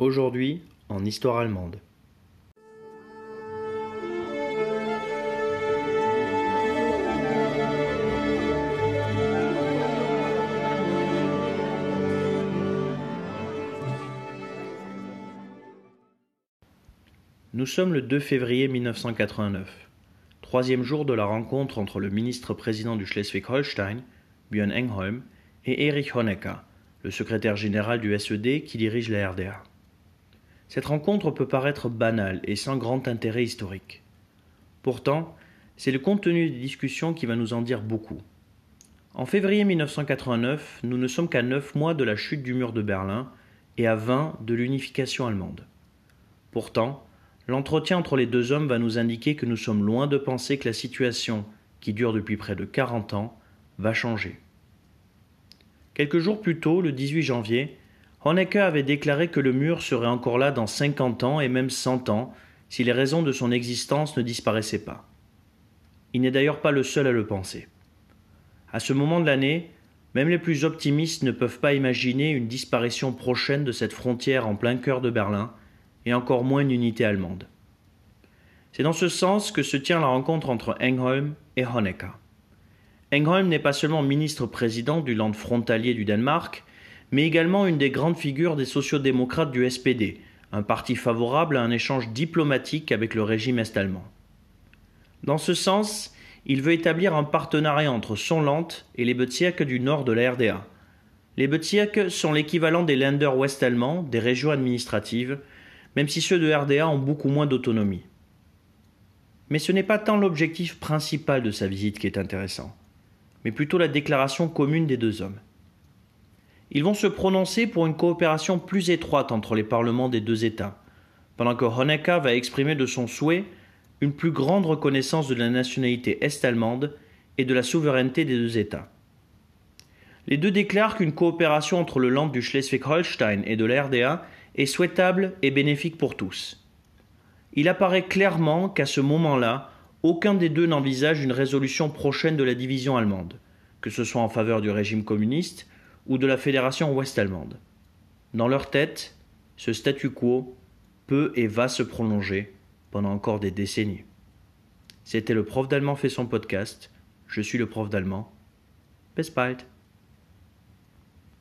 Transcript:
Aujourd'hui, en histoire allemande. Nous sommes le 2 février 1989, troisième jour de la rencontre entre le ministre-président du Schleswig-Holstein, Björn Engholm, et Erich Honecker, le secrétaire général du SED qui dirige la RDA. Cette rencontre peut paraître banale et sans grand intérêt historique. Pourtant, c'est le contenu des discussions qui va nous en dire beaucoup. En février 1989, nous ne sommes qu'à neuf mois de la chute du mur de Berlin et à vingt de l'unification allemande. Pourtant, l'entretien entre les deux hommes va nous indiquer que nous sommes loin de penser que la situation, qui dure depuis près de 40 ans, va changer. Quelques jours plus tôt, le 18 janvier, Honecker avait déclaré que le mur serait encore là dans 50 ans et même 100 ans si les raisons de son existence ne disparaissaient pas. Il n'est d'ailleurs pas le seul à le penser. À ce moment de l'année, même les plus optimistes ne peuvent pas imaginer une disparition prochaine de cette frontière en plein cœur de Berlin, et encore moins une unité allemande. C'est dans ce sens que se tient la rencontre entre Engholm et Honecker. Engholm n'est pas seulement ministre-président du land frontalier du Danemark, mais également une des grandes figures des sociodémocrates du SPD, un parti favorable à un échange diplomatique avec le régime est-allemand. Dans ce sens, il veut établir un partenariat entre son land et les Bezirke du nord de la RDA. Les Bezirke sont l'équivalent des Länder ouest-allemands, des régions administratives, même si ceux de RDA ont beaucoup moins d'autonomie. Mais ce n'est pas tant l'objectif principal de sa visite qui est intéressant, mais plutôt la déclaration commune des deux hommes. Ils vont se prononcer pour une coopération plus étroite entre les parlements des deux États, pendant que Honecker va exprimer de son souhait une plus grande reconnaissance de la nationalité est-allemande et de la souveraineté des deux États. Les deux déclarent qu'une coopération entre le land du Schleswig-Holstein et de la RDA est souhaitable et bénéfique pour tous. Il apparaît clairement qu'à ce moment-là, aucun des deux n'envisage une résolution prochaine de la division allemande, que ce soit en faveur du régime communiste ou de la fédération ouest-allemande. Dans leur tête, ce statu quo peut et va se prolonger pendant encore des décennies. C'était le prof d'allemand fait son podcast. Je suis le prof d'allemand. Bis bald.